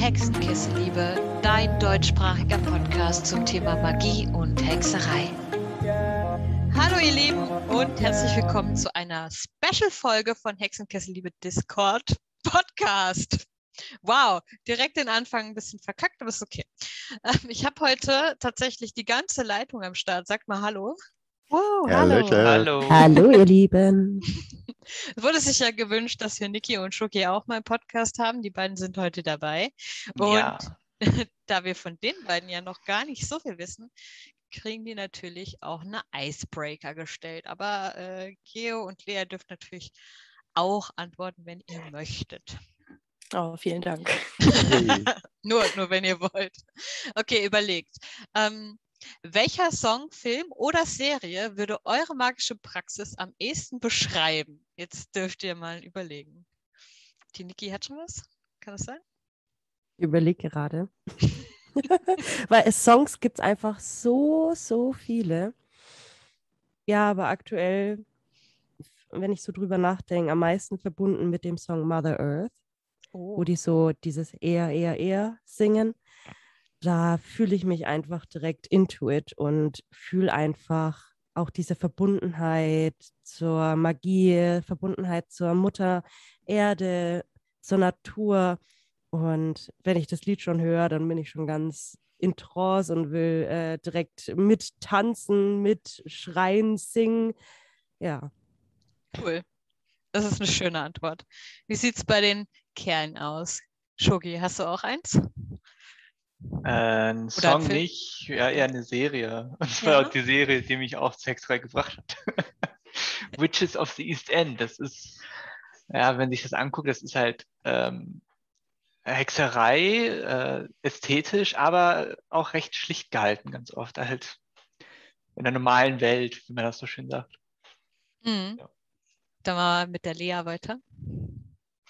Hexenkissenliebe, dein deutschsprachiger Podcast zum Thema Magie und Hexerei. Hallo ihr Lieben und herzlich willkommen zu einer Special-Folge von Hexenkesselliebe Discord Podcast. Wow, direkt den Anfang ein bisschen verkackt, aber ist okay. Ähm, ich habe heute tatsächlich die ganze Leitung am Start. Sag mal Hallo. Oh, hallo. Hallo. Hallo, ihr Lieben. Es wurde sich ja gewünscht, dass wir Niki und Schoki auch mal einen Podcast haben. Die beiden sind heute dabei. Und Ja. da wir von den beiden ja noch gar nicht so viel wissen, kriegen die natürlich auch eine Icebreaker gestellt. Aber äh, Geo und Lea dürft natürlich auch antworten, wenn ihr möchtet. Oh, vielen Dank. Hey. nur, nur wenn ihr wollt. Okay, überlegt. Ähm, welcher Song, Film oder Serie würde eure magische Praxis am ehesten beschreiben? Jetzt dürft ihr mal überlegen. Die Niki hat schon was? Kann das sein? Ich überlege gerade. Weil es Songs gibt es einfach so, so viele. Ja, aber aktuell, wenn ich so drüber nachdenke, am meisten verbunden mit dem Song Mother Earth, Oh. wo die so dieses eher, eher, eher singen. Da fühle ich mich einfach direkt into it und fühle einfach auch diese Verbundenheit zur Magie, Verbundenheit zur Mutter Erde, zur Natur. Und wenn ich das Lied schon höre, dann bin ich schon ganz in Trance und will äh, direkt mittanzen, mitschreien, singen. Ja, Cool. Das ist eine schöne Antwort. Wie sieht es bei den Kerlen aus? Shogi, hast du auch eins? Äh, ein Oder Song ein nicht, ja, eher eine Serie. Und zwar Ja? auch die Serie, die mich auch zu Hexerei gebracht hat. Witches of the East End. Das ist, ja, wenn sich das anguckt, das ist halt ähm, Hexerei, äh, ästhetisch, aber auch recht schlicht gehalten, ganz oft. Halt in der normalen Welt, wie man das so schön sagt. Mhm. Ja. Dann mal mit der Lea weiter.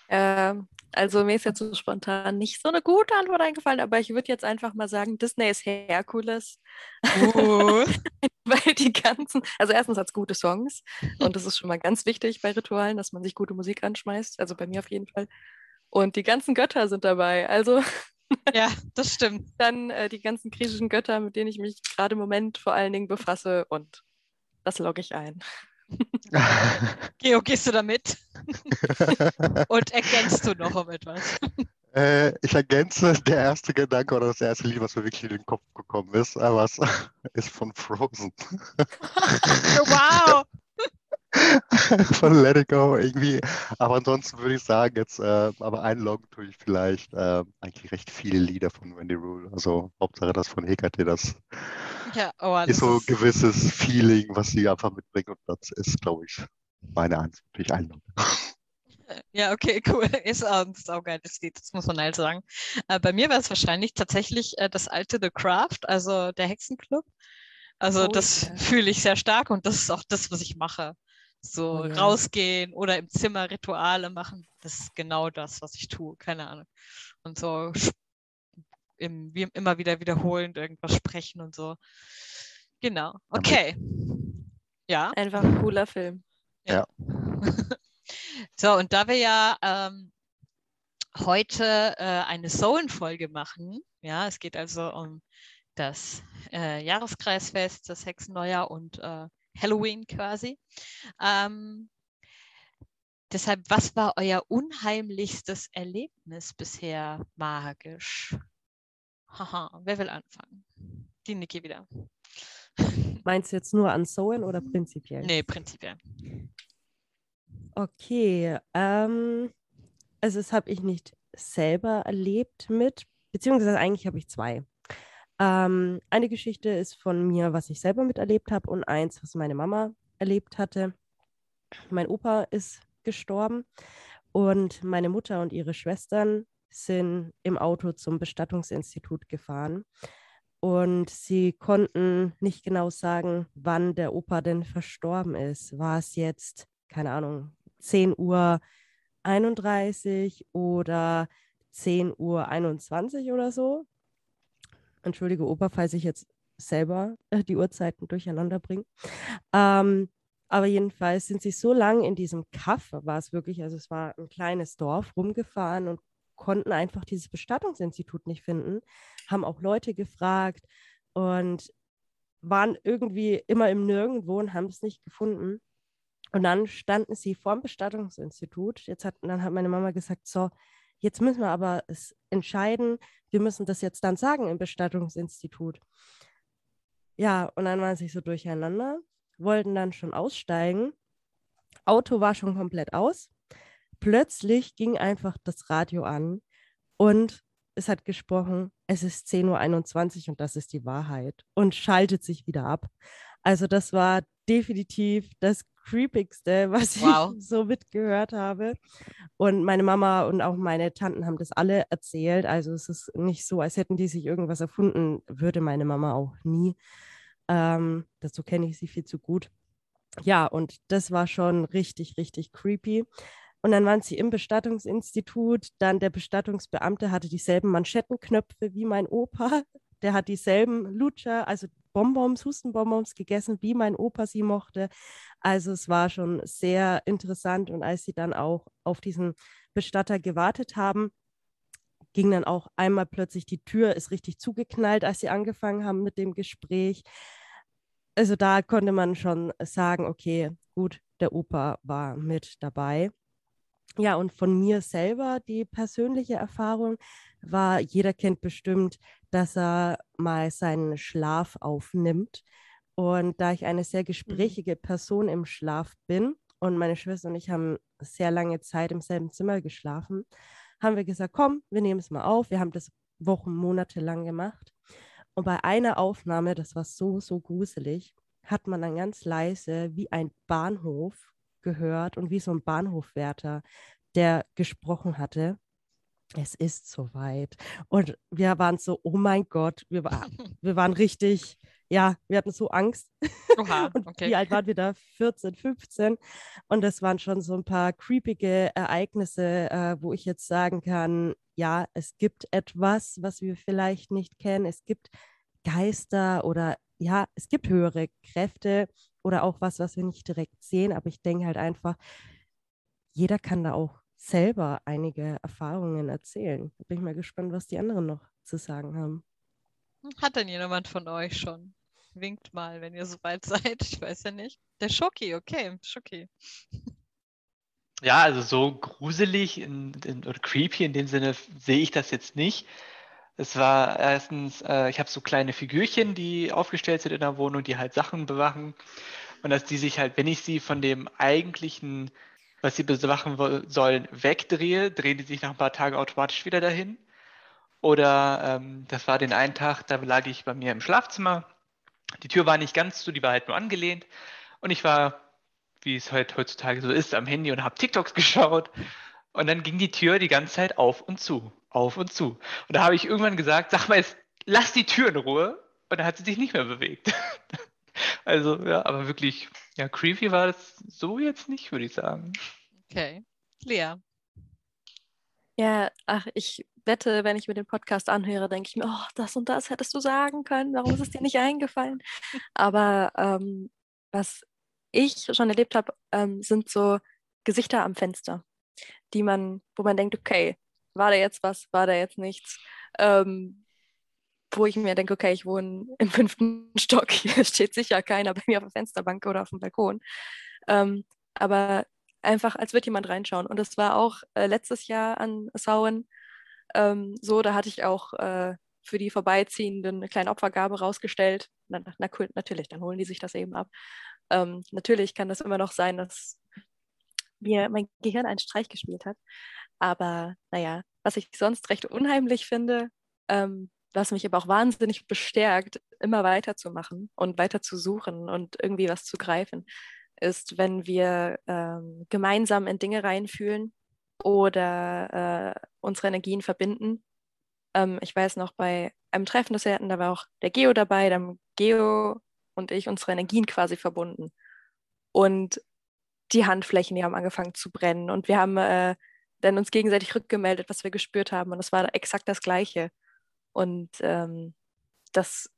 Ähm, also mir ist jetzt so spontan nicht so eine gute Antwort eingefallen, aber ich würde jetzt einfach mal sagen, Disney ist Herkules, Uh. weil die ganzen, also erstens hat es gute Songs und das ist schon mal ganz wichtig bei Ritualen, dass man sich gute Musik anschmeißt, also bei mir auf jeden Fall. Und die ganzen Götter sind dabei, also ja, das stimmt. dann äh, die ganzen griechischen Götter, mit denen ich mich gerade im Moment vor allen Dingen befasse und das logge ich ein. Geo, gehst du da mit? Und ergänzt du noch um etwas? Äh, ich ergänze, der erste Gedanke oder das erste Lied, was mir wirklich in den Kopf gekommen ist, aber es ist von Frozen. wow! von Let It Go irgendwie. Aber ansonsten würde ich sagen, jetzt, äh, aber einloggen tue ich vielleicht äh, eigentlich recht viele Lieder von Wendy Rule. Also Hauptsache das von Hekate, das Ja, oh, das ist so ein gewisses Feeling, was sie einfach mitbringt und das ist, glaube ich, meine Antwort, die ich einlogge. ja, okay, cool. Ist auch ein saugeiles Lied, das muss man halt sagen. Äh, bei mir war es wahrscheinlich tatsächlich äh, das alte The Craft, also der Hexenclub. Also Oh, das ja. fühle ich sehr stark und das ist auch das, was ich mache. So Oh, ja. rausgehen oder im Zimmer Rituale machen, das ist genau das, was ich tue, keine Ahnung. Und so im, wie, immer wieder wiederholend irgendwas sprechen und so. Genau. Okay. Ja. Einfach ein cooler Film. So, und da wir ja ähm, heute äh, eine Sowen-Folge machen, ja, es geht also um das äh, Jahreskreisfest, das Hexenneujahr und äh, Halloween quasi. Ähm, deshalb, was war euer unheimlichstes Erlebnis bisher magisch? Haha, wer will anfangen? Die Niki wieder. Meinst du jetzt nur an Soen oder prinzipiell? Nee, prinzipiell. Okay, ähm, also das habe ich nicht selber erlebt mit, beziehungsweise eigentlich habe ich zwei. Ähm, eine Geschichte ist von mir, was ich selber miterlebt habe und eins, was meine Mama erlebt hatte. Mein Opa ist gestorben und meine Mutter und ihre Schwestern sind im Auto zum Bestattungsinstitut gefahren und sie konnten nicht genau sagen, wann der Opa denn verstorben ist. War es jetzt, keine Ahnung, 10 Uhr 31 oder 10 Uhr 21 oder so. Entschuldige, Opa, falls ich jetzt selber äh, die Uhrzeiten durcheinander bringe. Ähm, aber jedenfalls sind sie so lang in diesem Kaff, war es wirklich, also es war ein kleines Dorf, rumgefahren und konnten einfach dieses Bestattungsinstitut nicht finden, haben auch Leute gefragt und waren irgendwie immer im Nirgendwo und haben es nicht gefunden. Und dann standen sie vorm Bestattungsinstitut. Jetzt hat, dann hat meine Mama gesagt, so, jetzt müssen wir aber es entscheiden, wir müssen das jetzt dann sagen im Bestattungsinstitut. Ja, und dann waren sie so durcheinander, wollten dann schon aussteigen. Auto war schon komplett aus. Plötzlich ging einfach das Radio an und es hat gesprochen, es ist 10.21 Uhr und das ist die Wahrheit und schaltet sich wieder ab. Also das war definitiv das creepigste, was wow. ich so mitgehört habe. Und meine Mama und auch meine Tanten haben das alle erzählt. Also es ist nicht so, als hätten die sich irgendwas erfunden, würde meine Mama auch nie. Ähm, dazu kenne ich sie viel zu gut. Ja, und das war schon richtig, richtig creepy. Und dann waren sie im Bestattungsinstitut. Dann der Bestattungsbeamte hatte dieselben Manschettenknöpfe wie mein Opa. Der hat dieselben Lutscher, also Bonbons, Hustenbonbons gegessen, wie mein Opa sie mochte. Also es war schon sehr interessant. Und als sie dann auch auf diesen Bestatter gewartet haben, ging dann auch einmal plötzlich die Tür, ist richtig zugeknallt, als sie angefangen haben mit dem Gespräch. Also da konnte man schon sagen, okay, gut, der Opa war mit dabei. Ja, und von mir selber die persönliche Erfahrung war, jeder kennt bestimmt, dass er mal seinen Schlaf aufnimmt. Und da ich eine sehr mhm. gesprächige Person im Schlaf bin und meine Schwester und ich haben sehr lange Zeit im selben Zimmer geschlafen, haben wir gesagt, komm, wir nehmen es mal auf. Wir haben das Wochen, Monate lang gemacht. Und bei einer Aufnahme, das war so, so gruselig, hat man dann ganz leise wie ein Bahnhof gehört und wie so ein Bahnhofwärter, der gesprochen hatte. Es ist soweit. Und wir waren so, oh mein Gott, wir, war, wir waren richtig, ja, wir hatten so Angst. Oha, okay. wie alt waren wir da? 14, 15. Und das waren schon so ein paar creepige Ereignisse, äh, wo ich jetzt sagen kann, ja, es gibt etwas, was wir vielleicht nicht kennen. Es gibt Geister oder ja, es gibt höhere Kräfte, oder auch was, was wir nicht direkt sehen. Aber ich denke halt einfach, jeder kann da auch selber einige Erfahrungen erzählen. Da bin ich mal gespannt, was die anderen noch zu sagen haben. Hat denn jemand von euch schon? Winkt mal, wenn ihr soweit seid. Ich weiß ja nicht. Der Schoki, okay, Schoki. Ja, also so gruselig in, in, oder creepy in dem Sinne sehe ich das jetzt nicht. Es war erstens, äh, ich habe so kleine Figürchen, die aufgestellt sind in der Wohnung, die halt Sachen bewachen. Und dass die sich halt, wenn ich sie von dem eigentlichen, was sie bewachen sollen, wegdrehe, drehen die sich nach ein paar Tagen automatisch wieder dahin. Oder ähm, das war den einen Tag, da lag ich bei mir im Schlafzimmer. Die Tür war nicht ganz zu, die war halt nur angelehnt. Und ich war, wie es halt heutzutage so ist, am Handy und habe TikToks geschaut. Und dann ging die Tür die ganze Zeit auf und zu auf und zu. Und da habe ich irgendwann gesagt, sag mal jetzt, lass die Tür in Ruhe. Und dann hat sie sich nicht mehr bewegt. also, ja, aber wirklich, ja, creepy war das so jetzt nicht, würde ich sagen. Okay. Lea. Ja, ach, ich wette, wenn ich mir den Podcast anhöre, denke ich mir, oh, das und das hättest du sagen können, warum ist es dir nicht eingefallen? Aber ähm, was ich schon erlebt habe, ähm, sind so Gesichter am Fenster, die man, wo man denkt, okay, war da jetzt was, war da jetzt nichts. Ähm, wo ich mir denke, okay, ich wohne im fünften Stock, hier steht sicher keiner bei mir auf der Fensterbank oder auf dem Balkon. Ähm, aber einfach, als würde jemand reinschauen. Und das war auch äh, letztes Jahr an Sauen ähm, so, da hatte ich auch äh, für die Vorbeiziehenden eine kleine Opfergabe rausgestellt. Na, na natürlich, dann holen die sich das eben ab. Ähm, natürlich kann das immer noch sein, dass mir mein Gehirn einen Streich gespielt hat. Aber naja, was ich sonst recht unheimlich finde, ähm, was mich aber auch wahnsinnig bestärkt, immer weiterzumachen und weiter zu suchen und irgendwie was zu greifen, ist, wenn wir ähm, gemeinsam in Dinge reinfühlen oder äh, unsere Energien verbinden. Ähm, ich weiß noch, bei einem Treffen, das wir hatten, da war auch der Geo dabei, da haben Geo und ich unsere Energien quasi verbunden. Und die Handflächen, die haben angefangen zu brennen. Und wir haben äh, dann uns gegenseitig rückgemeldet, was wir gespürt haben. Und es war exakt das Gleiche. Und ähm, das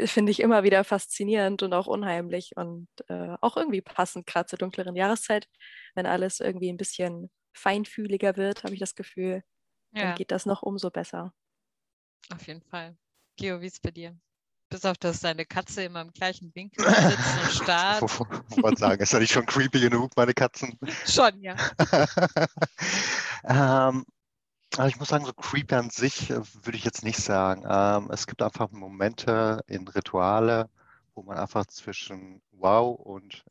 finde ich immer wieder faszinierend und auch unheimlich und äh, auch irgendwie passend, gerade zur dunkleren Jahreszeit, wenn alles irgendwie ein bisschen feinfühliger wird, habe ich das Gefühl, dann Ja, geht das noch umso besser. auf jeden Fall. Geo, wie ist bei dir? Bis auf, dass deine Katze immer im gleichen Winkel sitzt und starrt. Ich wollte sagen, ist ja nicht schon creepy genug, meine Katzen? Schon, ja. ähm, also ich muss sagen, so creepy an sich äh, würde ich jetzt nicht sagen. Ähm, es gibt einfach Momente in Rituale, wo man einfach zwischen wow und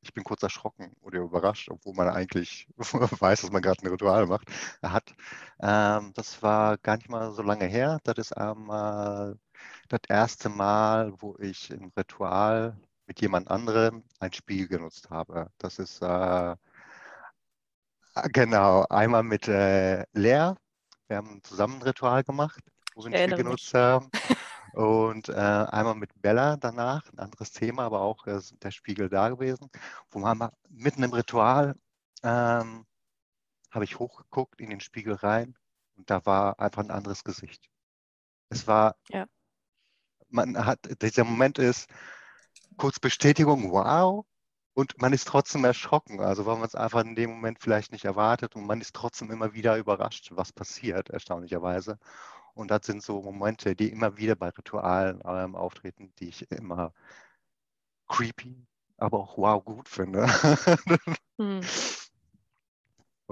ich bin kurz erschrocken oder überrascht, obwohl man eigentlich weiß, dass man gerade ein Ritual macht, hat. Ähm, das war gar nicht mal so lange her. Das ist einmal das erste Mal, wo ich im Ritual mit jemand anderem ein Spiel genutzt habe. Das ist äh, genau einmal mit äh, Lea. Wir haben zusammen ein Ritual gemacht, wo wir ein Spiel genutzt haben. Und äh, einmal mit Bella danach, ein anderes Thema, aber auch äh, der Spiegel da gewesen, wo man mal mitten im Ritual ähm, habe ich hochgeguckt in den Spiegel rein und da war einfach ein anderes Gesicht. Es war, Ja. Man hat, dieser Moment ist kurz Bestätigung, wow, und man ist trotzdem erschrocken, also weil man es einfach in dem Moment vielleicht nicht erwartet und man ist trotzdem immer wieder überrascht, was passiert, erstaunlicherweise. Und das sind so Momente, die immer wieder bei Ritualen ähm, auftreten, die ich immer creepy, aber auch wow gut finde. Hm.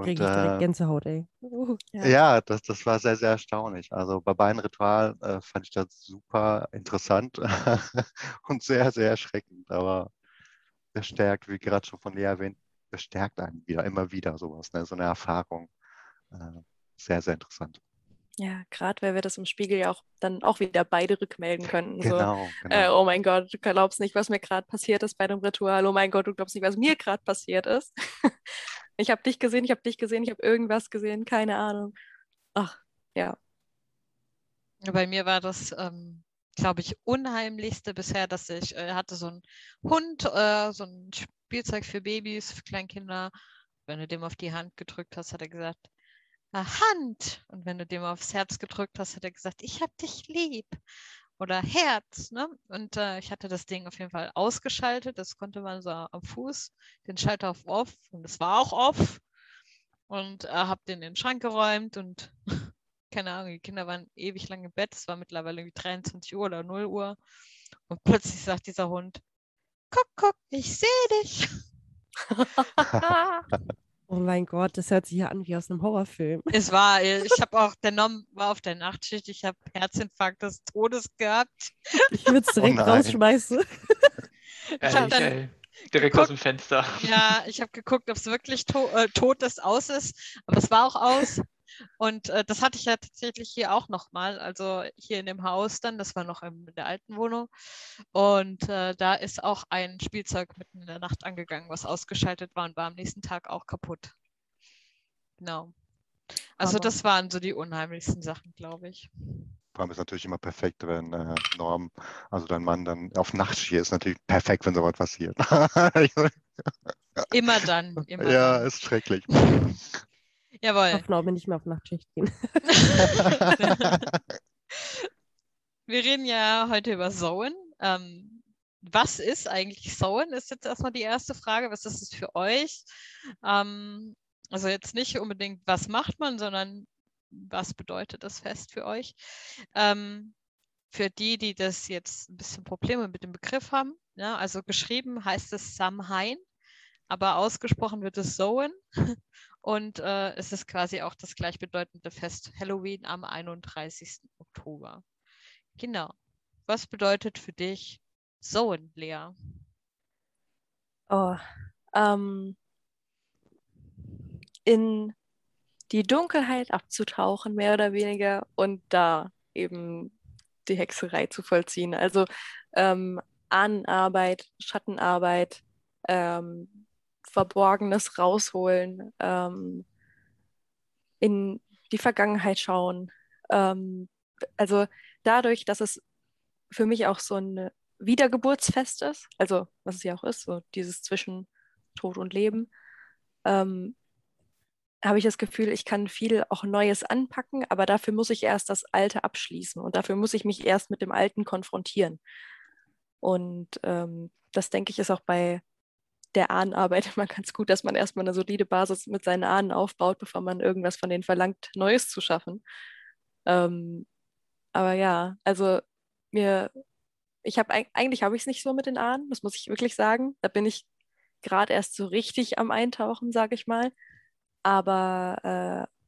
Kriege ich direkt äh, Gänsehaut, ey. Uh, Ja. ja, das, das war sehr, sehr erstaunlich. Also bei beiden Ritualen äh, fand ich das super interessant und sehr, sehr erschreckend, aber bestärkt, wie gerade schon von Lea erwähnt, bestärkt einen wieder, immer wieder sowas, ne? so eine Erfahrung. Äh, sehr, sehr interessant. Ja, gerade weil wir das im Spiegel ja auch dann auch wieder beide rückmelden könnten. So, Genau, äh, genau. oh mein Gott, du glaubst nicht, was mir gerade passiert ist bei dem Ritual. Oh mein Gott, du glaubst nicht, was mir gerade passiert ist. ich habe dich gesehen, ich habe dich gesehen, ich habe irgendwas gesehen, keine Ahnung. Ach, ja. Bei mir war das, ähm, glaube ich, unheimlichste bisher, dass ich äh, hatte so einen Hund, äh, so ein Spielzeug für Babys, für Kleinkinder. Wenn du dem auf die Hand gedrückt hast, hat er gesagt, "Ah, Hand. Und wenn du dem aufs Herz gedrückt hast, hat er gesagt, ich hab dich lieb. Oder Herz. Ne? Und äh, ich hatte das Ding auf jeden Fall ausgeschaltet. Das konnte man so am Fuß, den Schalter auf off. Und es war auch off. Und äh, habe den in den Schrank geräumt und keine Ahnung, die Kinder waren ewig lang im Bett. Es war mittlerweile irgendwie 23 Uhr oder 0 Uhr. Und plötzlich sagt dieser Hund, guck, guck, ich sehe dich. oh mein Gott, das hört sich ja an wie aus einem Horrorfilm. Es war, ich habe auch, der Nom war auf der Nachtschicht, ich habe Herzinfarkt des Todes gehabt. Ich würde es direkt nein. rausschmeißen. Ich hab Ehrlich, dann. Direkt aus dem Fenster. Ja, ich habe geguckt, ob es wirklich to äh, tot ist, aus ist, aber es war auch aus. Und äh, das hatte ich ja tatsächlich hier auch nochmal, also hier in dem Haus dann, das war noch in der alten Wohnung. Und äh, da ist auch ein Spielzeug mitten in der Nacht angegangen, was ausgeschaltet war und war am nächsten Tag auch kaputt. Genau. Also Aber- das waren so die unheimlichsten Sachen, glaube ich. Vor allem ist natürlich immer perfekt, wenn äh, Norm, also dein Mann, dann auf Nachtschicht ist natürlich perfekt, wenn sowas passiert. Immer dann, immer ja, dann. ist schrecklich. Ich Jawohl. hoffe noch, nicht mehr auf Nachtschicht gehen. Wir reden ja heute über Sowen. Ähm, was ist eigentlich Sowen? Ist jetzt erstmal die erste Frage. Was ist es für euch? Ähm, also jetzt nicht unbedingt, was macht man, sondern was bedeutet das Fest für euch? Ähm, für die, die das jetzt ein bisschen Probleme mit dem Begriff haben, ja, also geschrieben heißt es Samhain, aber ausgesprochen wird es Sowen. Und äh, es ist quasi auch das gleichbedeutende Fest Halloween am 31. Oktober. Genau. Was bedeutet für dich Sowen, Lea? Oh, ähm, in die Dunkelheit abzutauchen, mehr oder weniger, und da eben die Hexerei zu vollziehen. Also ähm, Ahnenarbeit, Schattenarbeit, ähm, Verborgenes rausholen, ähm, in die Vergangenheit schauen. Ähm, also dadurch, dass es für mich auch so ein Wiedergeburtsfest ist, also was es ja auch ist, so dieses zwischen Tod und Leben, ähm, habe ich das Gefühl, ich kann viel auch Neues anpacken, aber dafür muss ich erst das Alte abschließen und dafür muss ich mich erst mit dem Alten konfrontieren. Und ähm, das denke ich ist auch bei der Ahnenarbeit immer ganz gut, dass man erstmal eine solide Basis mit seinen Ahnen aufbaut, bevor man irgendwas von denen verlangt, Neues zu schaffen. Ähm, aber ja, also mir, ich habe eigentlich habe ich es nicht so mit den Ahnen, das muss ich wirklich sagen. Da bin ich gerade erst so richtig am Eintauchen, sage ich mal. Aber äh,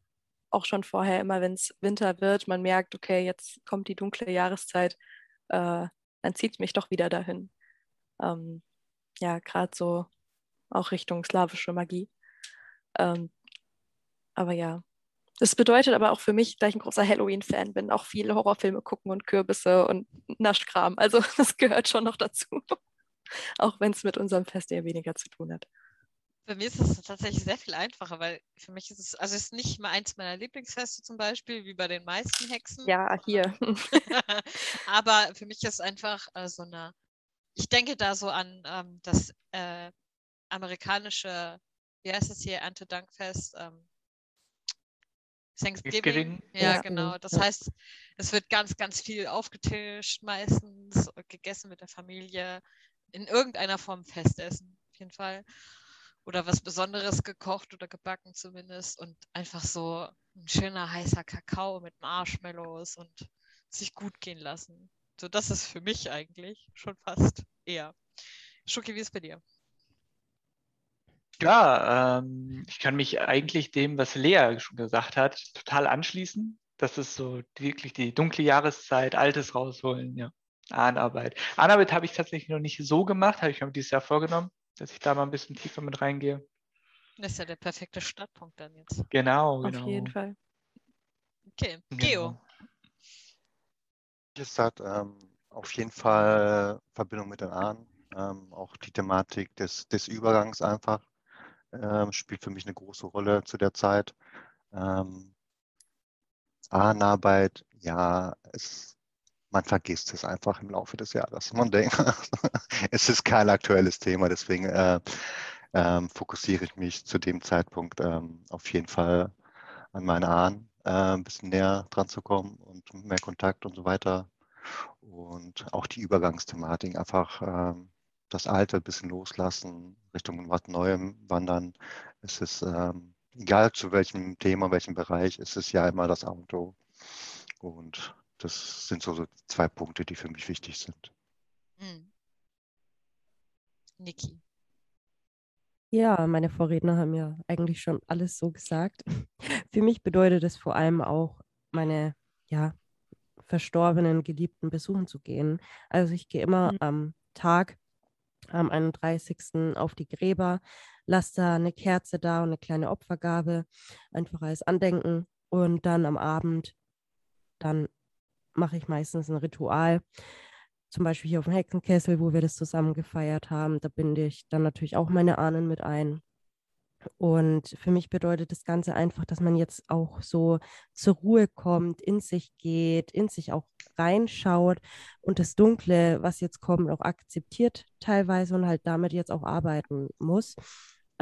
auch schon vorher, immer wenn es Winter wird, man merkt, okay, jetzt kommt die dunkle Jahreszeit, äh, dann zieht es mich doch wieder dahin. Ähm, ja, gerade so auch Richtung slawische Magie. Ähm, aber ja, das bedeutet aber auch für mich, da ich ein großer Halloween-Fan bin, auch viele Horrorfilme gucken und Kürbisse und Naschkram. Also das gehört schon noch dazu. auch wenn es mit unserem Fest eher weniger zu tun hat. Für mich ist es tatsächlich sehr viel einfacher, weil für mich ist es, also es ist nicht mal eins meiner Lieblingsfeste zum Beispiel, wie bei den meisten Hexen. Ja, hier. Aber für mich ist einfach äh, so eine, ich denke da so an ähm, das äh, amerikanische, wie heißt es hier, Erntedankfest, ähm, Thanksgiving. Thanksgiving. Ja, ja, genau. Das ja. heißt, es wird ganz, ganz viel aufgetischt, meistens gegessen mit der Familie, in irgendeiner Form Festessen, auf jeden Fall oder was Besonderes gekocht oder gebacken zumindest und einfach so ein schöner heißer Kakao mit Marshmallows und sich gut gehen lassen. So, das ist für mich eigentlich schon fast eher. Schuki, wie ist bei dir? Ja, ähm, ich kann mich eigentlich dem, was Lea schon gesagt hat, total anschließen. Das ist so wirklich die dunkle Jahreszeit, Altes rausholen, ja. Ahnarbeit. Ahnarbeit habe ich tatsächlich noch nicht so gemacht, habe ich mir dieses Jahr vorgenommen dass ich da mal ein bisschen tiefer mit reingehe. Das ist ja der perfekte Startpunkt dann jetzt. Genau, genau. Auf jeden Fall. Okay, Geo. Genau. Es hat ähm, auf jeden Fall Verbindung mit den Ahnen. Ähm, auch die Thematik des, des Übergangs einfach ähm, spielt für mich eine große Rolle zu der Zeit. Ähm, Ahnenarbeit, ja, es man vergisst es einfach im Laufe des Jahres. Man denkt, es ist kein aktuelles Thema, deswegen äh, ähm, fokussiere ich mich zu dem Zeitpunkt ähm, auf jeden Fall an meine Ahnen, äh, ein bisschen näher dran zu kommen und mehr Kontakt und so weiter. Und auch die Übergangsthematik, einfach ähm, das Alte ein bisschen loslassen, Richtung was Neuem wandern. Es ist ähm, egal zu welchem Thema, welchem Bereich, es ist ja immer das Auto. Und das sind so, zwei Punkte, die für mich wichtig sind. Hm. Niki. Ja, meine Vorredner haben ja eigentlich schon alles so gesagt. Für mich bedeutet es vor allem auch, meine ja, verstorbenen Geliebten besuchen zu gehen. Also ich gehe immer mhm. am Tag, am 31. auf die Gräber, lasse da eine Kerze da und eine kleine Opfergabe, einfach als Andenken. Und dann am Abend, dann mache ich meistens ein Ritual. Zum Beispiel hier auf dem Hexenkessel, wo wir das zusammen gefeiert haben. Da binde ich dann natürlich auch meine Ahnen mit ein. Und für mich bedeutet das Ganze einfach, dass man jetzt auch so zur Ruhe kommt, in sich geht, in sich auch reinschaut und das Dunkle, was jetzt kommt, auch akzeptiert teilweise und halt damit jetzt auch arbeiten muss.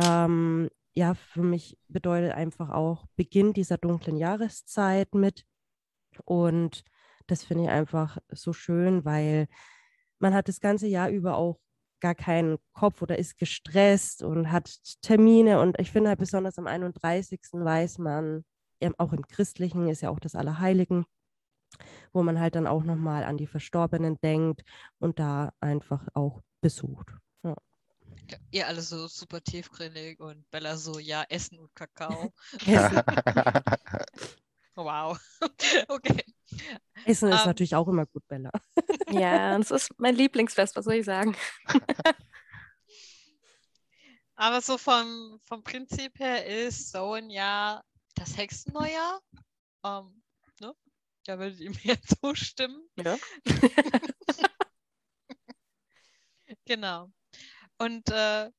Ähm, ja, für mich bedeutet einfach auch Beginn dieser dunklen Jahreszeit mit und das finde ich einfach so schön, weil man hat das ganze Jahr über auch gar keinen Kopf oder ist gestresst und hat Termine. Und ich finde halt besonders am 31. weiß man, auch im Christlichen ist ja auch das Allerheiligen, wo man halt dann auch nochmal an die Verstorbenen denkt und da einfach auch besucht. Ja. Ja, ihr alle so super tiefgründig und Bella so, ja, Essen und Kakao. wow. okay. Essen ist um, ähm. natürlich auch immer gut, Bella. Ja, es ist mein Lieblingsfest, was soll ich sagen? Aber so vom, vom Prinzip her ist so ein Jahr das Hexenneujahr. Um, ne? Da würdet ihr mir zustimmen. Ja. genau. Und äh,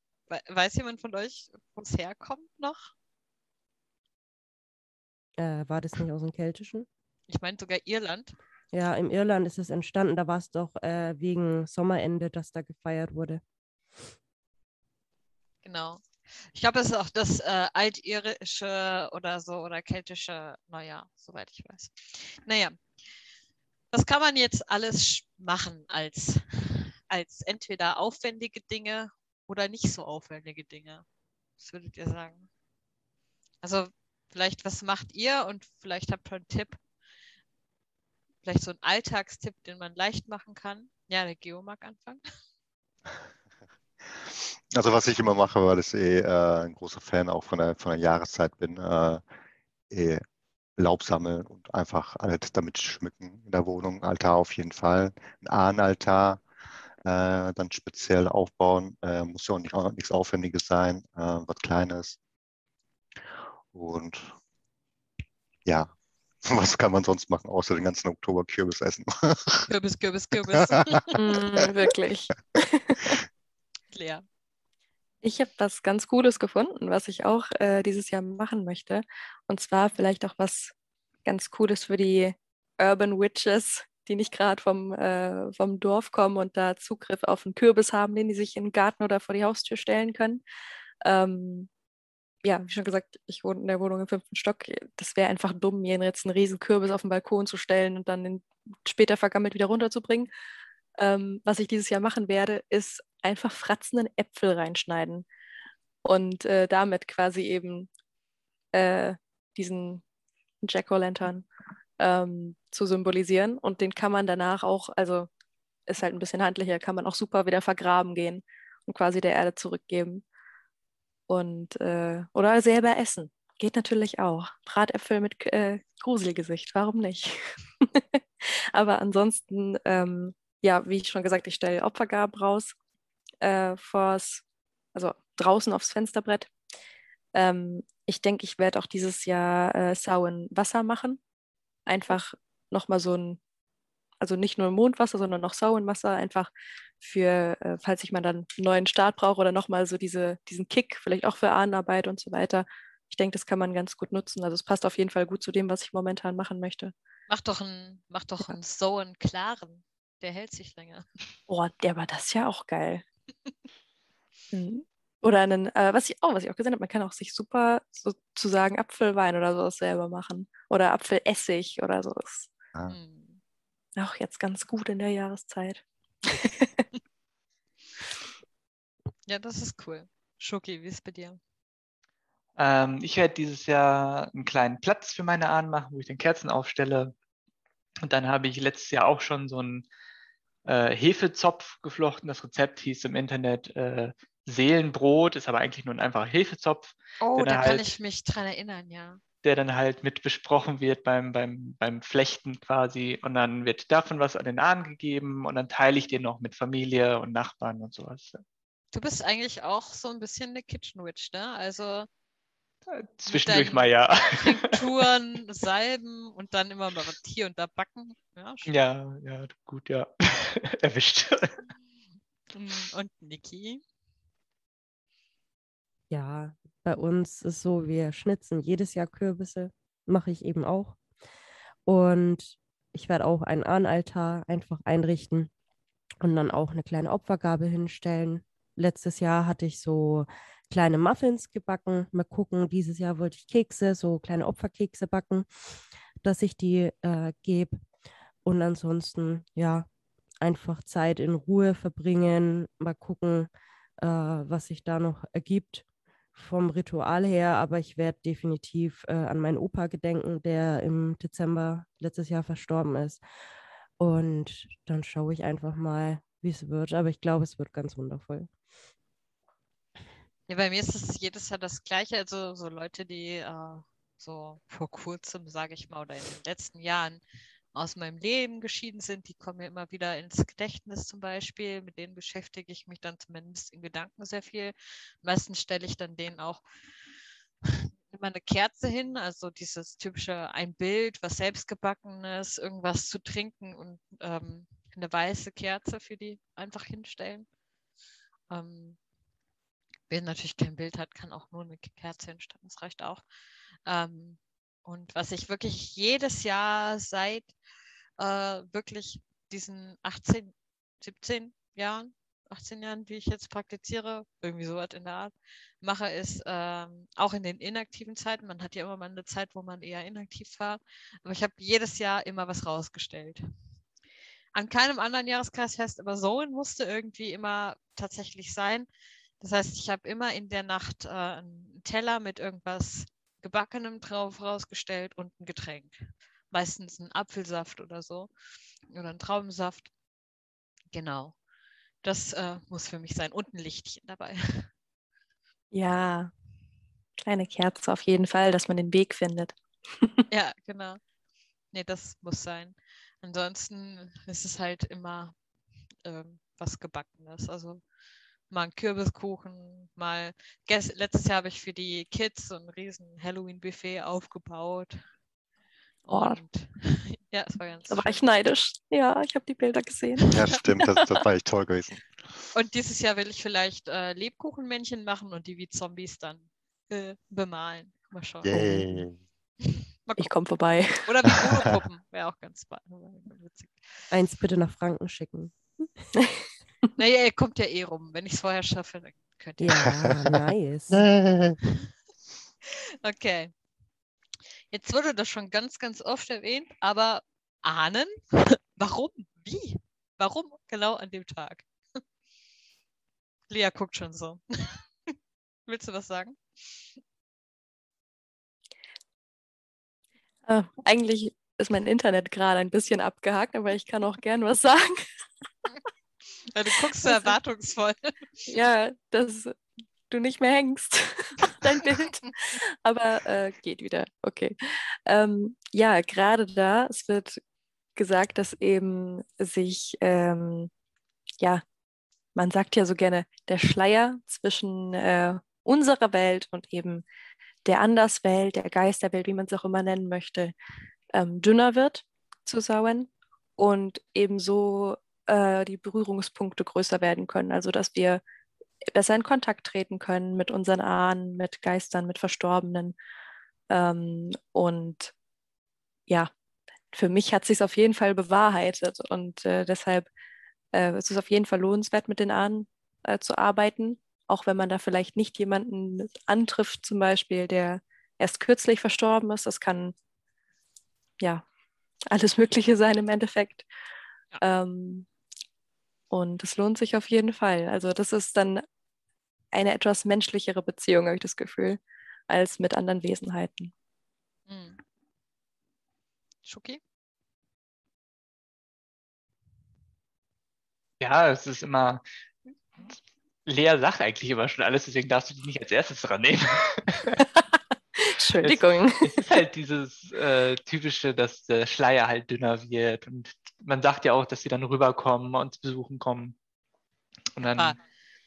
weiß jemand von euch, wo es herkommt noch? Äh, war das nicht aus dem Keltischen? Ich meine sogar Irland. Ja, im Irland ist es entstanden. Da war es doch äh, wegen Sommerende, dass da gefeiert wurde. Genau. Ich glaube, es ist auch das äh, altirische oder so oder keltische Neujahr, soweit ich weiß. Naja, das kann man jetzt alles machen als, als entweder aufwendige Dinge oder nicht so aufwendige Dinge? Was würdet ihr sagen? Also vielleicht, was macht ihr und vielleicht habt ihr einen Tipp, vielleicht so einen Alltagstipp, den man leicht machen kann. Ja, der Geo mag anfangen. Also was ich immer mache, weil ich eh äh, ein großer Fan auch von der, von der Jahreszeit bin, äh, eh Laub sammeln und einfach alles damit schmücken in der Wohnung. Altar auf jeden Fall. Ein Ahnenaltar äh, dann speziell aufbauen. Äh, muss ja auch, nicht, auch nichts Aufwendiges sein, äh, was Kleines. Und ja, was kann man sonst machen, außer den ganzen Oktober Kürbis essen? Kürbis, Kürbis, Kürbis. mm, wirklich. Leer. Ich habe was ganz Cooles gefunden, was ich auch äh, dieses Jahr machen möchte. Und zwar vielleicht auch was ganz Cooles für die Urban Witches, die nicht gerade vom, äh, vom Dorf kommen und da Zugriff auf einen Kürbis haben, den die sich in den Garten oder vor die Haustür stellen können. Ähm, ja, wie schon gesagt, ich wohne in der Wohnung im fünften Stock. Das wäre einfach dumm, mir jetzt einen riesen Kürbis auf den Balkon zu stellen und dann den später vergammelt wieder runterzubringen. Ähm, was ich dieses Jahr machen werde, ist einfach fratzenden Äpfel reinschneiden und äh, damit quasi eben äh, diesen Jack-O-Lantern ähm, zu symbolisieren. Und den kann man danach auch, also ist halt ein bisschen handlicher, kann man auch super wieder vergraben gehen und quasi der Erde zurückgeben. Und, äh, oder selber essen. Geht natürlich auch. Bratäpfel mit äh, Gruselgesicht, warum nicht? Aber ansonsten, ähm, ja, wie ich schon gesagt, ich stelle Opfergaben raus äh, vors, also draußen aufs Fensterbrett. Ähm, ich denke, ich werde auch dieses Jahr äh, sauen Wasser machen. Einfach nochmal so ein, also nicht nur Mondwasser, sondern noch sauen Wasser, einfach für, äh, falls ich mal dann einen neuen Start brauche oder nochmal so diese, diesen Kick, vielleicht auch für Ahnenarbeit und so weiter. Ich denke, das kann man ganz gut nutzen. Also es passt auf jeden Fall gut zu dem, was ich momentan machen möchte. Mach doch einen, mach doch ja. einen so einen klaren. Der hält sich länger. Oh, der war das ja auch geil. mhm. Oder einen, äh, was ich auch, was ich auch gesehen habe, man kann auch sich super sozusagen Apfelwein oder sowas selber machen. Oder Apfelessig oder sowas. Ah. Mhm. Auch jetzt ganz gut in der Jahreszeit. ja, das ist cool. Schoki, wie ist es bei dir? Ähm, ich werde dieses Jahr einen kleinen Platz für meine Ahnen machen, wo ich den Kerzen aufstelle. Und dann habe ich letztes Jahr auch schon so einen äh, Hefezopf geflochten. Das Rezept hieß im Internet äh, Seelenbrot, ist aber eigentlich nur ein einfacher Hefezopf. Oh, da halt, kann ich mich dran erinnern, ja der dann halt mit besprochen wird beim, beim, beim Flechten quasi. Und dann wird davon was an den Ahnen gegeben und dann teile ich den noch mit Familie und Nachbarn und sowas. Du bist eigentlich auch so ein bisschen eine Kitchen Witch, ne? Also äh, zwischendurch mal ja. Tinkturen, Salben und dann immer mal hier und da backen. Ja, ja, ja, gut, ja. Erwischt. Und Niki? Ja, bei uns ist so, wir schnitzen jedes Jahr Kürbisse, mache ich eben auch. Und ich werde auch einen Ahnenaltar einfach einrichten und dann auch eine kleine Opfergabe hinstellen. Letztes Jahr hatte ich so kleine Muffins gebacken. Mal gucken, dieses Jahr wollte ich Kekse, so kleine Opferkekse backen, dass ich die äh, gebe. Und ansonsten, ja, einfach Zeit in Ruhe verbringen, mal gucken, äh, was sich da noch ergibt vom Ritual her, aber ich werde definitiv äh, an meinen Opa gedenken, der im Dezember letztes Jahr verstorben ist. Und dann schaue ich einfach mal, wie es wird. Aber ich glaube, es wird ganz wundervoll. Ja, bei mir ist es jedes Jahr das Gleiche. Also so Leute, die äh, so vor kurzem, sage ich mal, oder in den letzten Jahren aus meinem Leben geschieden sind, die kommen mir immer wieder ins Gedächtnis zum Beispiel. Mit denen beschäftige ich mich dann zumindest in Gedanken sehr viel. Meistens stelle ich dann denen auch immer eine Kerze hin, also dieses typische ein Bild, was selbstgebacken ist, irgendwas zu trinken und ähm, eine weiße Kerze für die einfach hinstellen. Ähm, wer natürlich kein Bild hat, kann auch nur eine Kerze hinstellen, das reicht auch. Ähm, und was ich wirklich jedes Jahr seit äh, wirklich diesen 18, 17 Jahren, 18 Jahren, wie ich jetzt praktiziere, irgendwie sowas in der Art, mache, ist ähm, auch in den inaktiven Zeiten, man hat ja immer mal eine Zeit, wo man eher inaktiv war, aber ich habe jedes Jahr immer was rausgestellt. An keinem anderen Jahreskreisfest, aber so musste irgendwie immer tatsächlich sein. Das heißt, ich habe immer in der Nacht äh, einen Teller mit irgendwas Gebackenem drauf rausgestellt und ein Getränk. Meistens ein Apfelsaft oder so. Oder ein Traubensaft. Genau. Das äh, muss für mich sein. Und ein Lichtchen dabei. Ja, kleine Kerze auf jeden Fall, dass man den Weg findet. ja, genau. Nee, das muss sein. Ansonsten ist es halt immer ähm, was Gebackenes. Also mal ein Kürbiskuchen, mal letztes Jahr habe ich für die Kids so ein riesen Halloween-Buffet aufgebaut. Oh. Und ja, es war ganz. Da war ich neidisch. Ja, ich habe die Bilder gesehen. Ja, stimmt, das, das war echt toll gewesen. Und dieses Jahr will ich vielleicht äh, Lebkuchenmännchen machen und die wie Zombies dann äh, bemalen. Mal schauen. Yay. Mal Ich komme vorbei. Oder wie Voodoo-Puppen. Wäre auch ganz witzig. Eins bitte nach Franken schicken. Naja, ihr kommt ja eh rum. Wenn ich es vorher schaffe, dann könnt ihr. Ja, nice. Okay. Jetzt wurde das schon ganz, ganz oft erwähnt, aber ahnen? Warum? Wie? Warum genau an dem Tag? Lea guckt schon so. Willst du was sagen? Äh, eigentlich ist mein Internet gerade ein bisschen abgehakt, aber ich kann auch gern was sagen. Ja, du guckst so erwartungsvoll. ja, dass du nicht mehr hängst, dein Bild. Aber äh, geht wieder. Okay. Ähm, ja, gerade da, es wird gesagt, dass eben sich, ähm, ja, man sagt ja so gerne, der Schleier zwischen äh, unserer Welt und eben der Anderswelt, der Geisterwelt, wie man es auch immer nennen möchte, ähm, dünner wird zusammen und ebenso äh, die Berührungspunkte größer werden können. Also dass wir besser in Kontakt treten können mit unseren Ahnen, mit Geistern, mit Verstorbenen. Ähm, und ja, für mich hat sich auf jeden Fall bewahrheitet und äh, deshalb äh, ist es auf jeden Fall lohnenswert, mit den Ahnen äh, zu arbeiten, auch wenn man da vielleicht nicht jemanden antrifft, zum Beispiel, der erst kürzlich verstorben ist. Das kann ja alles Mögliche sein im Endeffekt. Ähm, und es lohnt sich auf jeden Fall. Also das ist dann eine etwas menschlichere Beziehung, habe ich das Gefühl, als mit anderen Wesenheiten. Hm. Schuki? Ja, es ist immer. Lea sagt eigentlich immer schon alles, deswegen darfst du dich nicht als erstes dran nehmen. Entschuldigung. Es ist halt dieses äh, typische, dass der Schleier halt dünner wird. Und man sagt ja auch, dass sie dann rüberkommen und besuchen kommen. Und dann Ah,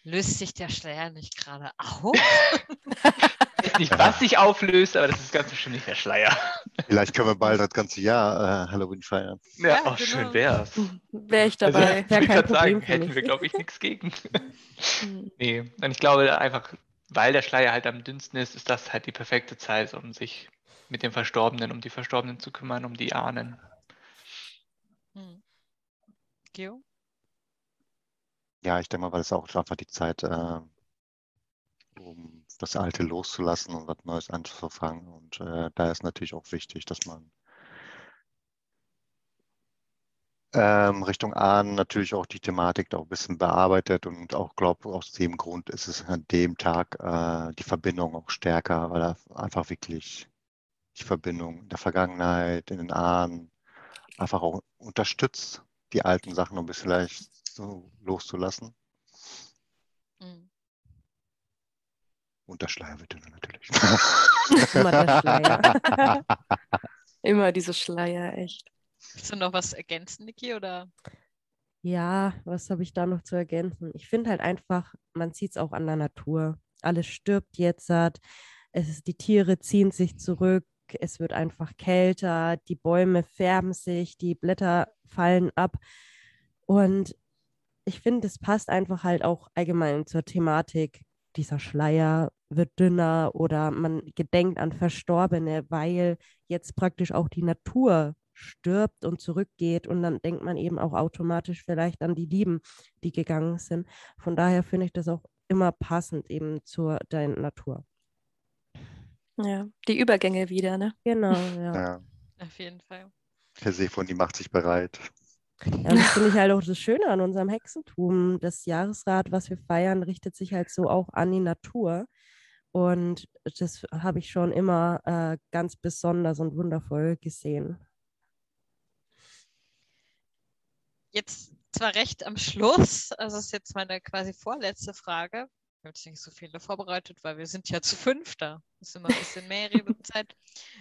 löst sich der Schleier nicht gerade auf? weiß nicht, was sich auflöst, aber das ist ganz bestimmt nicht der Schleier. Vielleicht können wir bald das ganze Jahr äh, Halloween feiern. Ja, Ja, auch genau. schön wär's. Wäre ich Also, dabei. ich Wär wollte kein gerade sagen, Problem für hätten wir, glaube ich, nichts gegen. Hm. Nee, und ich glaube einfach, weil der Schleier halt am dünnsten ist, ist das halt die perfekte Zeit, um sich mit den Verstorbenen, um die Verstorbenen zu kümmern, um die Ahnen. Hm. Geo? Ja, ich denke mal, weil es auch einfach die Zeit, äh, um das Alte loszulassen und was Neues anzufangen. Und äh, da ist natürlich auch wichtig, dass man ähm, Richtung Ahnen natürlich auch die Thematik da auch ein bisschen bearbeitet und auch glaube, aus dem Grund ist es an dem Tag äh, die Verbindung auch stärker, weil er einfach wirklich die Verbindung in der Vergangenheit, in den Ahnen einfach auch unterstützt, die alten Sachen um ein bisschen leicht so loszulassen. Hm. Und der Schleier wird dünner natürlich. Immer der Schleier. Immer diese Schleier, echt. Willst du noch was ergänzen, Niki? Oder? Ja, was habe ich da noch zu ergänzen? Ich finde halt einfach, man sieht es auch an der Natur. Alles stirbt jetzt. hat. Es ist, die Tiere ziehen sich zurück. Es wird einfach kälter. Die Bäume färben sich. Die Blätter fallen ab. Und ich finde, es passt einfach halt auch allgemein zur Thematik. Dieser Schleier wird dünner oder man gedenkt an Verstorbene, weil jetzt praktisch auch die Natur stirbt und zurückgeht und dann denkt man eben auch automatisch vielleicht an die Lieben, die gegangen sind. Von daher finde ich das auch immer passend eben zur der Natur. Ja, die Übergänge wieder, ne? Genau, ja. Ja, Auf jeden Fall. Persephone, die macht sich bereit. Ja, und das finde ich halt auch das Schöne an unserem Hexentum. Das Jahresrad, was wir feiern, richtet sich halt so auch an die Natur. Und das habe ich schon immer äh, ganz besonders und wundervoll gesehen. Jetzt zwar recht am Schluss, also ist jetzt meine quasi vorletzte Frage. Ich habe jetzt nicht so viele vorbereitet, weil wir sind ja zu fünf da. Ist immer ein bisschen mehr Redezeit.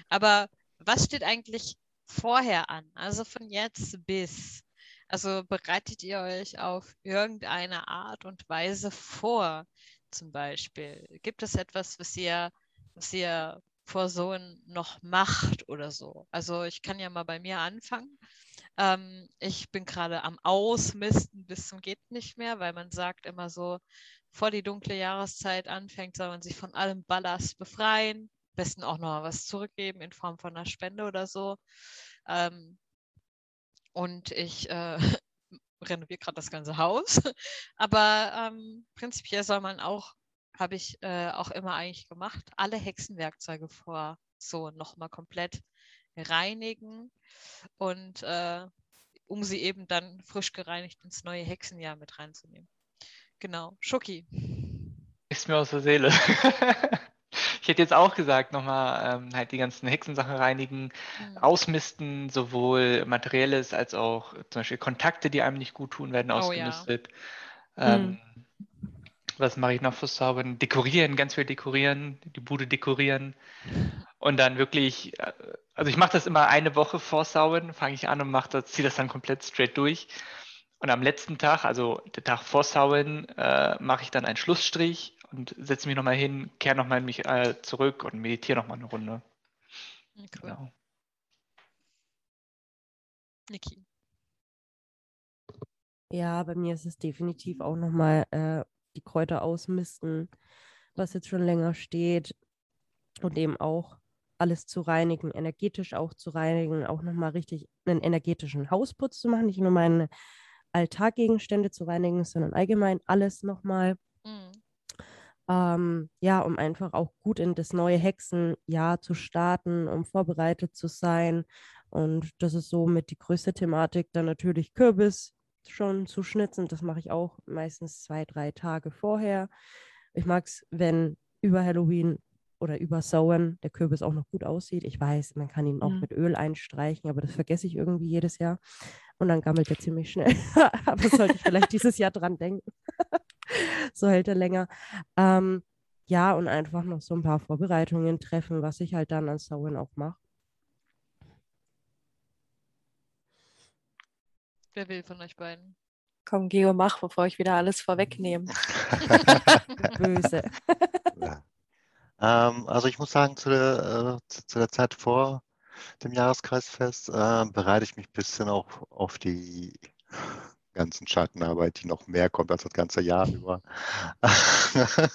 Aber was steht eigentlich vorher an? Also von jetzt bis. Also bereitet ihr euch auf irgendeine Art und Weise vor? zum Beispiel? Gibt es etwas, was ihr, was ihr vor so noch macht oder so? Also ich kann ja mal bei mir anfangen. Ähm, ich bin gerade am Ausmisten bis zum geht nicht mehr, weil man sagt immer so, vor die dunkle Jahreszeit anfängt, soll man sich von allem Ballast befreien. Am besten auch noch was zurückgeben in Form von einer Spende oder so. Ähm, und ich äh, renoviere gerade das ganze Haus. Aber ähm, prinzipiell soll man auch, habe ich äh, auch immer eigentlich gemacht, alle Hexenwerkzeuge vor so nochmal komplett reinigen und äh, um sie eben dann frisch gereinigt ins neue Hexenjahr mit reinzunehmen. Genau. Schoki. Ist mir aus der Seele. Ich hätte jetzt auch gesagt, nochmal ähm, halt die ganzen Hexensachen reinigen, mhm. ausmisten, sowohl materielles als auch zum Beispiel Kontakte, die einem nicht gut tun, werden oh, ausgemistet. Ja. Ähm, mhm. Was mache ich noch fürs Zaubern? Dekorieren, ganz viel dekorieren, die Bude dekorieren. Und dann wirklich, äh, also ich mache das immer eine Woche vor Sauen, fange ich an und mache das, ziehe das dann komplett straight durch. Und am letzten Tag, also der Tag vor Sauen, äh, mache ich dann einen Schlussstrich und setze mich nochmal hin, kehre nochmal in mich äh, zurück und meditiere nochmal eine Runde. Cool. Genau. Niki. Ja, bei mir ist es definitiv auch nochmal äh, die Kräuter ausmisten, was jetzt schon länger steht und eben auch alles zu reinigen, energetisch auch zu reinigen, auch nochmal richtig einen energetischen Hausputz zu machen, nicht nur meine Alltaggegenstände zu reinigen, sondern allgemein alles nochmal. Mhm. Ähm, ja, um einfach auch gut in das neue Hexenjahr zu starten, um vorbereitet zu sein. Und das ist somit die größte Thematik. Dann natürlich Kürbis schon zu schnitzen. Das mache ich auch meistens zwei, drei Tage vorher. Ich mag es, wenn über Halloween oder über Sowen der Kürbis auch noch gut aussieht. Ich weiß, man kann ihn auch mhm. mit Öl einstreichen, aber das vergesse ich irgendwie jedes Jahr. Und dann gammelt er ziemlich schnell. aber sollte ich vielleicht dieses Jahr dran denken. so hält er länger. Ähm, ja, und einfach noch so ein paar Vorbereitungen treffen, was ich halt dann an Sowen auch mache. Wer will von euch beiden? Komm, Geo, mach, bevor ich wieder alles vorwegnehme. Böse. Ja. Ähm, also ich muss sagen, zu der, äh, zu, zu der Zeit vor dem Jahreskreisfest äh, bereite ich mich ein bisschen auch auf die ganzen Schattenarbeit, die noch mehr kommt als das ganze Jahr über.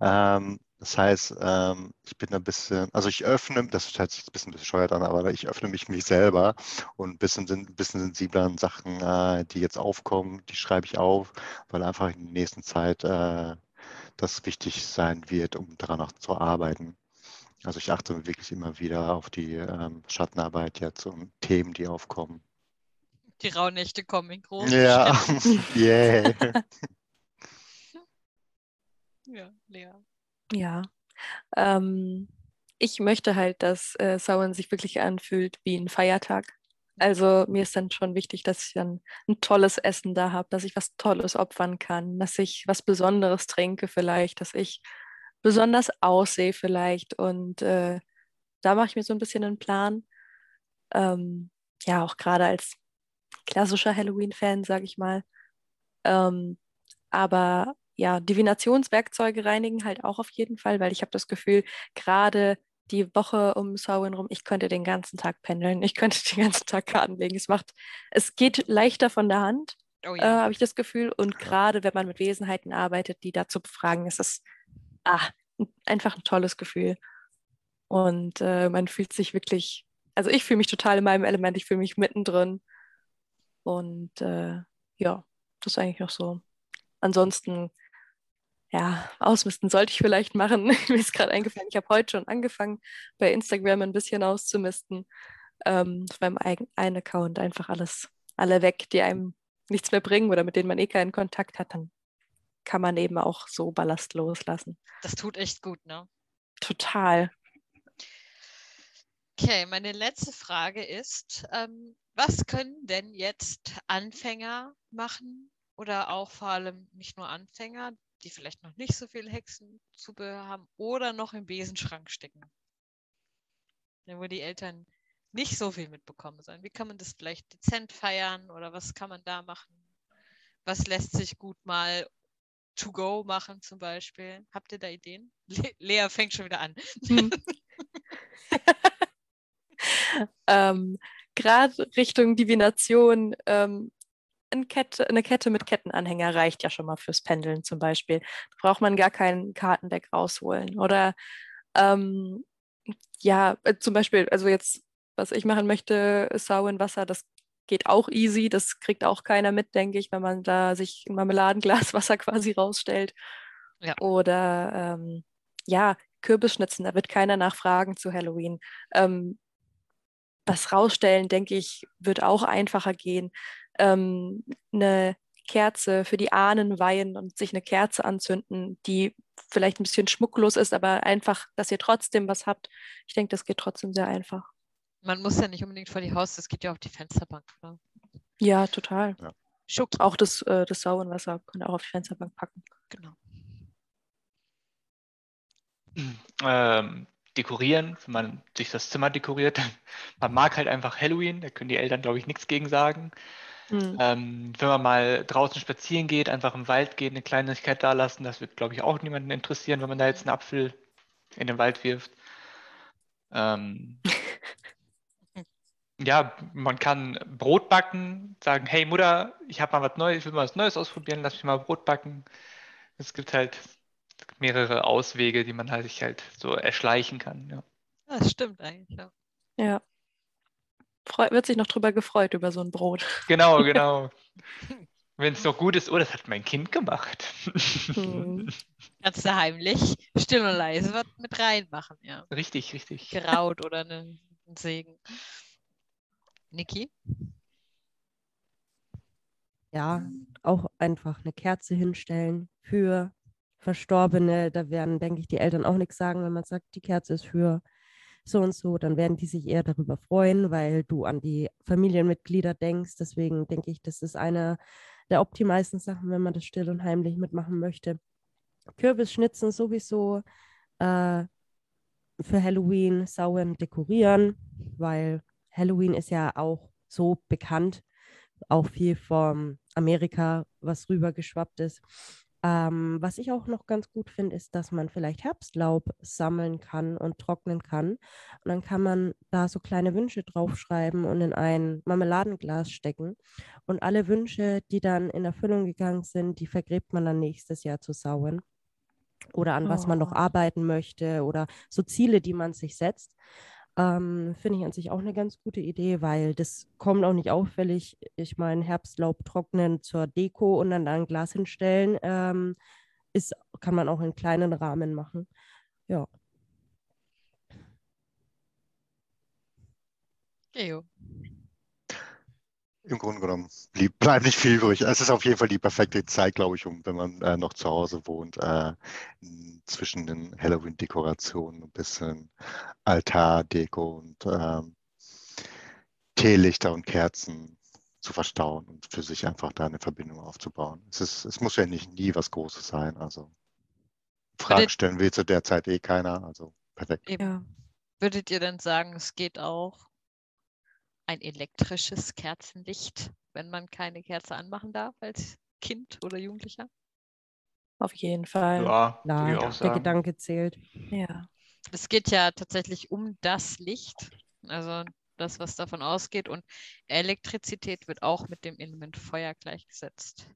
ähm, das heißt, ähm, ich bin ein bisschen, also ich öffne, das hört sich ein bisschen bescheuert an, aber ich öffne mich mich selber und ein bisschen, ein bisschen sensibler an Sachen, äh, die jetzt aufkommen, die schreibe ich auf, weil einfach in der nächsten Zeit äh, das wichtig sein wird, um daran auch zu arbeiten. Also ich achte wirklich immer wieder auf die ähm, Schattenarbeit jetzt und Themen, die aufkommen. Die Rauhnächte kommen in großen Ja, yeah. ja, Lea. Ja. Ähm, ich möchte halt, dass äh, Samhain sich wirklich anfühlt wie ein Feiertag. Also mir ist dann schon wichtig, dass ich dann ein tolles Essen da habe, dass ich was Tolles opfern kann, dass ich was Besonderes trinke vielleicht, dass ich besonders aussehe vielleicht. Und äh, da mache ich mir so ein bisschen einen Plan. Ähm, ja, auch gerade als klassischer Halloween-Fan, sage ich mal. Ähm, aber ja, Divinationswerkzeuge reinigen halt auch auf jeden Fall, weil ich habe das Gefühl, gerade die Woche um Samhain rum, ich könnte den ganzen Tag pendeln, ich könnte den ganzen Tag Karten legen. Es macht, es geht leichter von der Hand, oh ja. äh, habe ich das Gefühl. Und gerade wenn man mit Wesenheiten arbeitet, die dazu befragen, ist es ah, einfach ein tolles Gefühl. Und äh, man fühlt sich wirklich, also ich fühle mich total in meinem Element, ich fühle mich mittendrin. Und äh, ja, das ist eigentlich noch so. Ansonsten, ja, ausmisten sollte ich vielleicht machen. Mir ist gerade eingefallen, ich habe heute schon angefangen, bei Instagram ein bisschen auszumisten. Ähm, auf meinem eigenen Account einfach alles alle weg, die einem nichts mehr bringen oder mit denen man eh keinen Kontakt hat, dann kann man eben auch so Ballast loslassen. Das tut echt gut, ne? Total. Okay, meine letzte Frage ist, ähm, was können denn jetzt Anfänger machen oder auch vor allem nicht nur Anfänger, die vielleicht noch nicht so viel Hexenzubehör haben oder noch im Besenschrank stecken? Wo die Eltern nicht so viel mitbekommen sollen. Wie kann man das vielleicht dezent feiern oder was kann man da machen? Was lässt sich gut mal to go machen zum Beispiel? Habt ihr da Ideen? Le Lea fängt schon wieder an. Hm. ähm, Gerade Richtung Divination, ähm, eine Kette, eine Kette mit Kettenanhänger reicht ja schon mal fürs Pendeln zum Beispiel. Da braucht man gar kein Kartendeck rausholen. Oder ähm, ja, äh, zum Beispiel, also jetzt, was ich machen möchte, Sau in Wasser, das geht auch easy. Das kriegt auch keiner mit, denke ich, wenn man da sich ein Marmeladenglas Wasser quasi rausstellt. Ja. Oder ähm, ja, Kürbisschnitzen, da wird keiner nachfragen zu Halloween. Ähm, das Rausstellen, denke ich, wird auch einfacher gehen. Ähm, eine Kerze für die Ahnen weihen und sich eine Kerze anzünden, die vielleicht ein bisschen schmucklos ist, aber einfach, dass ihr trotzdem was habt. Ich denke, das geht trotzdem sehr einfach. Man muss ja nicht unbedingt vor die Haus, das geht ja auf die Fensterbank. Oder? Ja, total. Ja. Schuck. Auch das, äh, das Sauenwasser könnt ihr auch auf die Fensterbank packen. Genau. Ähm, dekorieren, wenn man sich das Zimmer dekoriert. Man mag halt einfach Halloween, da können die Eltern, glaube ich, nichts gegen sagen. Mhm. Ähm, wenn man mal draußen spazieren geht, einfach im Wald gehen, eine Kleinigkeit da lassen, das wird, glaube ich, auch niemanden interessieren, wenn man da jetzt einen Apfel in den Wald wirft. Ähm, ja, man kann Brot backen, sagen, hey Mutter, ich habe mal was Neues, ich will mal was Neues ausprobieren, lass mich mal Brot backen. Es gibt halt mehrere Auswege, die man halt sich halt so erschleichen kann. Ja. Das stimmt eigentlich, ja. Ja. Freu wird sich noch drüber gefreut, über so ein Brot. Genau, genau. Wenn es noch gut ist, oh, das hat mein Kind gemacht. Hm. Kannst du heimlich, still und leise was mit reinmachen, ja. Richtig, richtig. Geraut oder einen Segen. Niki? Ja, auch einfach eine Kerze hinstellen für Verstorbene. Da werden, denke ich, die Eltern auch nichts sagen, wenn man sagt, die Kerze ist für so und so. Dann werden die sich eher darüber freuen, weil du an die Familienmitglieder denkst. Deswegen denke ich, das ist eine der optimalsten Sachen, wenn man das still und heimlich mitmachen möchte. Kürbisschnitzen sowieso äh, für Halloween Sauen dekorieren, weil Halloween ist ja auch so bekannt, auch viel von Amerika, was rübergeschwappt ist. Ähm, was ich auch noch ganz gut finde, ist, dass man vielleicht Herbstlaub sammeln kann und trocknen kann. Und dann kann man da so kleine Wünsche draufschreiben und in ein Marmeladenglas stecken. Und alle Wünsche, die dann in Erfüllung gegangen sind, die vergräbt man dann nächstes Jahr zu sauen. Oder an oh. was man noch oh. arbeiten möchte oder so Ziele, die man sich setzt. Ähm, Finde ich an sich auch eine ganz gute Idee, weil das kommt auch nicht auffällig. Ich meine, Herbstlaub trocknen zur Deko und dann da ein Glas hinstellen, ähm, ist, kann man auch in kleinen Rahmen machen. Ja. Geo im Grunde genommen blieb, bleibt nicht viel übrig. Es ist auf jeden Fall die perfekte Zeit, glaube ich, um, wenn man äh, noch zu Hause wohnt, äh, zwischen den Halloween-Dekorationen ein bisschen Altardeko und ähm, Teelichter und Kerzen zu verstauen und für sich einfach da eine Verbindung aufzubauen. Es, ist, es muss ja nicht nie was Großes sein. Also Fragen stellen will zu der Zeit eh keiner. Also perfekt. Ja. Würdet ihr denn sagen, es geht auch ein elektrisches Kerzenlicht, wenn man keine Kerze anmachen darf als Kind oder Jugendlicher? Auf jeden Fall. Ja, ja der Gedanke zählt. Ja. Es geht ja tatsächlich um das Licht, also das, was davon ausgeht. Und Elektrizität wird auch mit dem Element Feuer gleichgesetzt.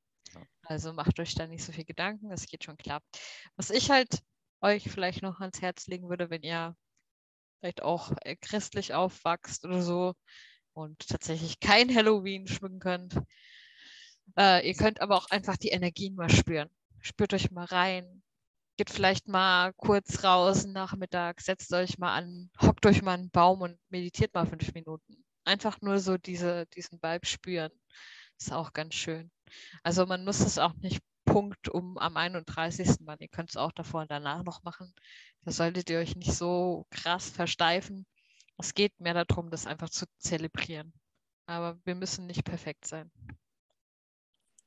Also macht euch da nicht so viel Gedanken, es geht schon klar. Was ich halt euch vielleicht noch ans Herz legen würde, wenn ihr vielleicht auch äh, christlich aufwachst oder so, und tatsächlich kein Halloween schmücken könnt. Äh, ihr könnt aber auch einfach die Energien mal spüren. Spürt euch mal rein. Geht vielleicht mal kurz raus, Nachmittag, setzt euch mal an, hockt euch mal einen Baum und meditiert mal fünf Minuten. einfach nur so diese, diesen Vibe spüren. Ist auch ganz schön. Also man muss es auch nicht Punkt um am 31. machen. Ihr könnt es auch davor und danach noch machen. Da solltet ihr euch nicht so krass versteifen. Es geht mehr darum, das einfach zu zelebrieren. Aber wir müssen nicht perfekt sein.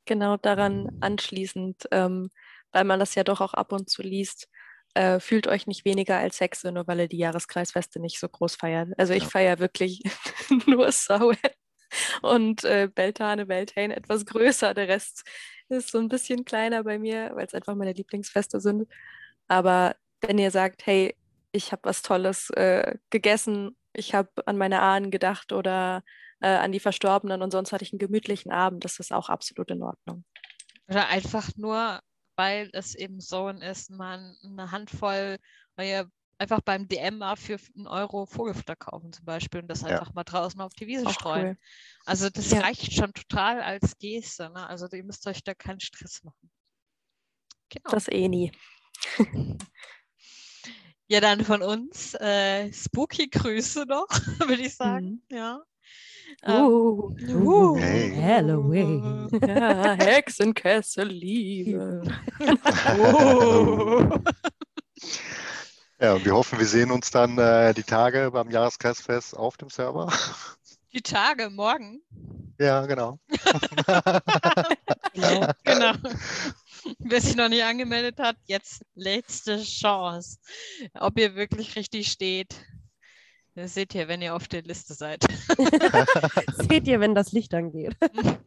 Genau daran anschließend, ähm, weil man das ja doch auch ab und zu liest, äh, fühlt euch nicht weniger als Hexe, nur weil ihr die Jahreskreisfeste nicht so groß feiert. Also ich Ja. feiere wirklich nur Samhain und äh, Beltane, Beltane etwas größer. Der Rest ist so ein bisschen kleiner bei mir, weil es einfach meine Lieblingsfeste sind. Aber wenn ihr sagt, hey, ich habe was Tolles äh, gegessen, ich habe an meine Ahnen gedacht oder äh, an die Verstorbenen und sonst hatte ich einen gemütlichen Abend, das ist auch absolut in Ordnung. Oder einfach nur, weil es eben so ist, man eine Handvoll, ihr einfach beim DM mal für einen Euro Vogelfutter kaufen zum Beispiel und das Ja. einfach mal draußen auf die Wiese Auch streuen. cool. Also das Ja. reicht schon total als Geste. Ne? Also ihr müsst euch da keinen Stress machen. Genau. Das eh nie. ja, dann von uns äh, spooky Grüße noch, würde ich sagen. Ja. Ähm, Uh, uh. Hey. Halloween. ja, Hexenkessel Liebe. Oh. Ja, und wir hoffen, wir sehen uns dann äh, die Tage beim Jahreskreisfest auf dem Server. Die Tage, morgen. Ja, genau. Genau. Genau. Wer sich noch nicht angemeldet hat, jetzt letzte Chance. Ob ihr wirklich richtig steht, das seht ihr, wenn ihr auf der Liste seid. Seht ihr, wenn das Licht angeht.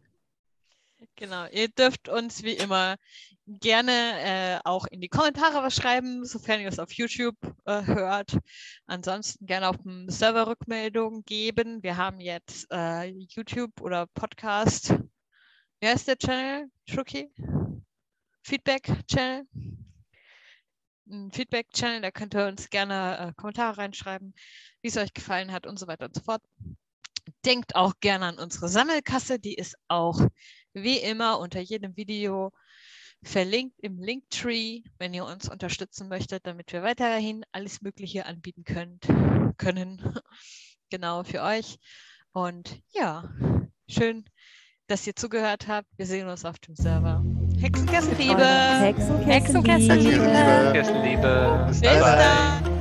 Genau, ihr dürft uns wie immer gerne äh, auch in die Kommentare was schreiben, sofern ihr es auf YouTube äh, hört. Ansonsten gerne auf dem Server Rückmeldungen geben. Wir haben jetzt äh, YouTube oder Podcast. Wer ist der Channel? Schuki? Feedback-Channel? Ein Feedback-Channel, da könnt ihr uns gerne äh, Kommentare reinschreiben, wie es euch gefallen hat und so weiter und so fort. Denkt auch gerne an unsere Sammelkasse, die ist auch wie immer unter jedem Video verlinkt im Linktree, wenn ihr uns unterstützen möchtet, damit wir weiterhin alles Mögliche anbieten könnt, können. genau für euch. Und ja, schön, dass ihr zugehört habt. Wir sehen uns auf dem Server. Hexenkesselliebe! Hexenkessel. Hexenkessel. Liebe. Liebe. Liebe. Bis dann!